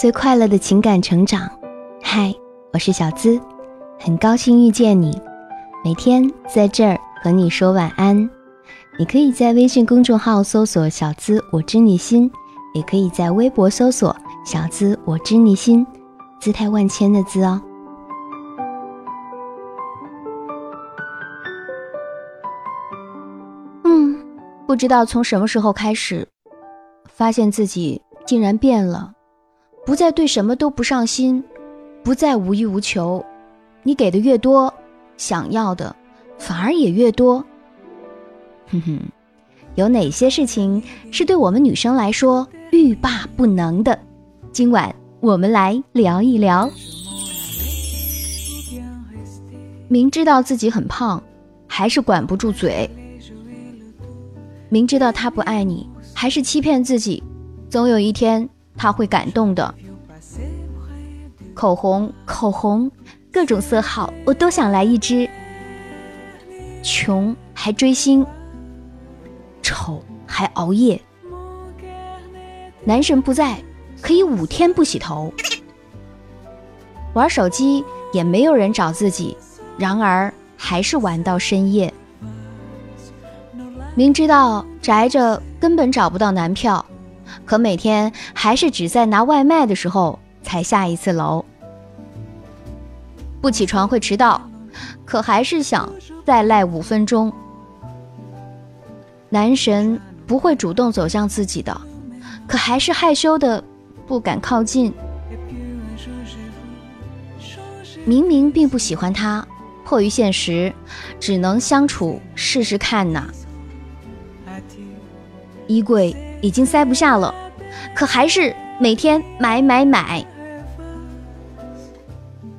最快乐的情感成长。嗨，我是小资，很高兴遇见你。每天在这儿和你说晚安。你可以在微信公众号搜索“小资我知你心”，也可以在微博搜索“小资我知你心”，姿态万千的“资”哦。嗯，不知道从什么时候开始，发现自己竟然变了，不再对什么都不上心，不再无欲无求。你给的越多，想要的反而也越多。哼哼，有哪些事情是对我们女生来说欲罢不能的？今晚我们来聊一聊。明知道自己很胖，还是管不住嘴；明知道他不爱你，还是欺骗自己，总有一天他会感动的。口红，口红，各种色号我都想来一支。穷还追星。丑还熬夜，男神不在，可以五天不洗头。玩手机也没有人找自己，然而还是玩到深夜。明知道宅着根本找不到男票，可每天还是只在拿外卖的时候才下一次楼。不起床会迟到，可还是想再赖五分钟。男神不会主动走向自己的，可还是害羞的不敢靠近。明明并不喜欢他，迫于现实，只能相处试试看呐。衣柜已经塞不下了，可还是每天买买买。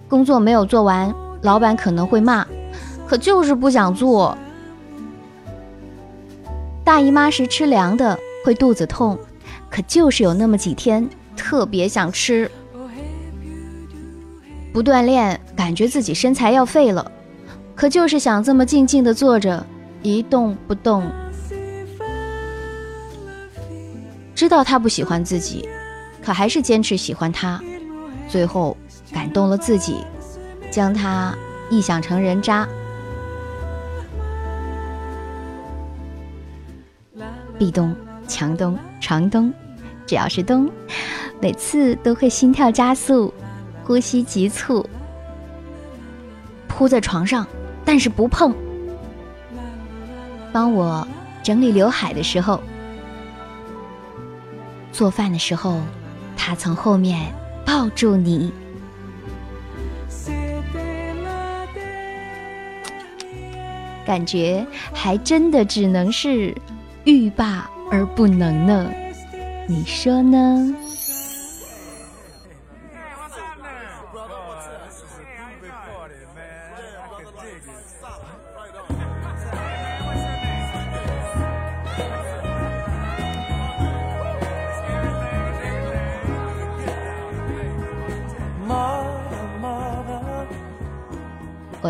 工作没有做完，老板可能会骂，可就是不想做。大姨妈时吃凉的会肚子痛，可就是有那么几天特别想吃。不锻炼，感觉自己身材要废了，可就是想这么静静的坐着一动不动。知道他不喜欢自己，可还是坚持喜欢他，最后感动了自己，将他臆想成人渣。壁咚、墙咚、床咚，只要是咚，每次都会心跳加速，呼吸急促。扑在床上，但是不碰。帮我整理刘海的时候，做饭的时候，他从后面抱住你，感觉还真的只能是。欲罢而不能呢，你说呢？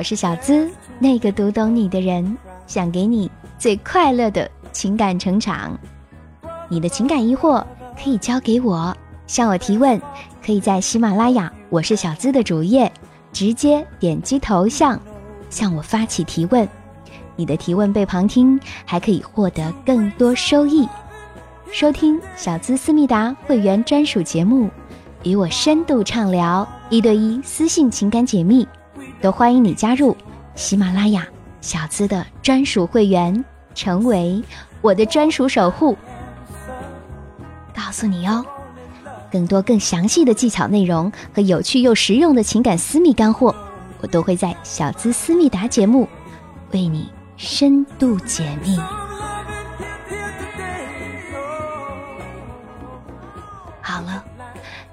我是小资，那个读懂你的人，想给你最快乐的。情感成长，你的情感疑惑可以交给我，向我提问，可以在喜马拉雅“我是小资”的主页直接点击头像，向我发起提问。你的提问被旁听，还可以获得更多收益。收听小资思密达会员专属节目，与我深度畅聊，一对一私信情感解密，都欢迎你加入喜马拉雅小资的专属会员。成为我的专属守护。告诉你哦，更多更详细的技巧内容和有趣又实用的情感私密干货，我都会在小资思密达节目为你深度解密。好了，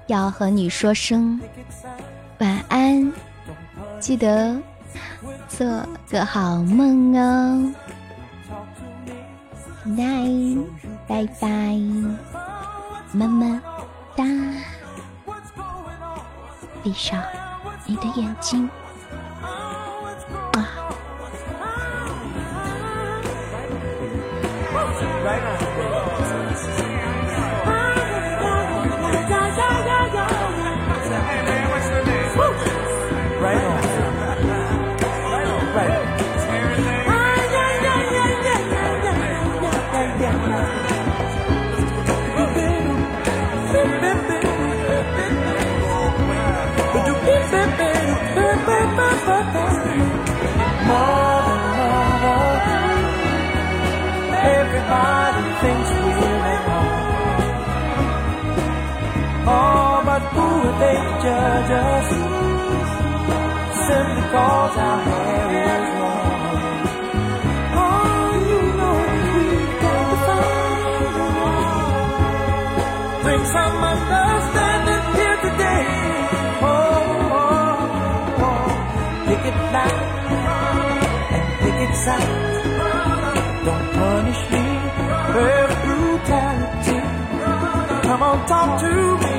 要和你说声，记得做个好梦哦。night，拜拜，么么哒，闭上你的眼睛，啊。But you be understanding here today. Oh, oh, oh. Pick it and pick it. Don't punish me with brutality. Come on, talk to me.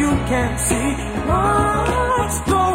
You can see what's going on.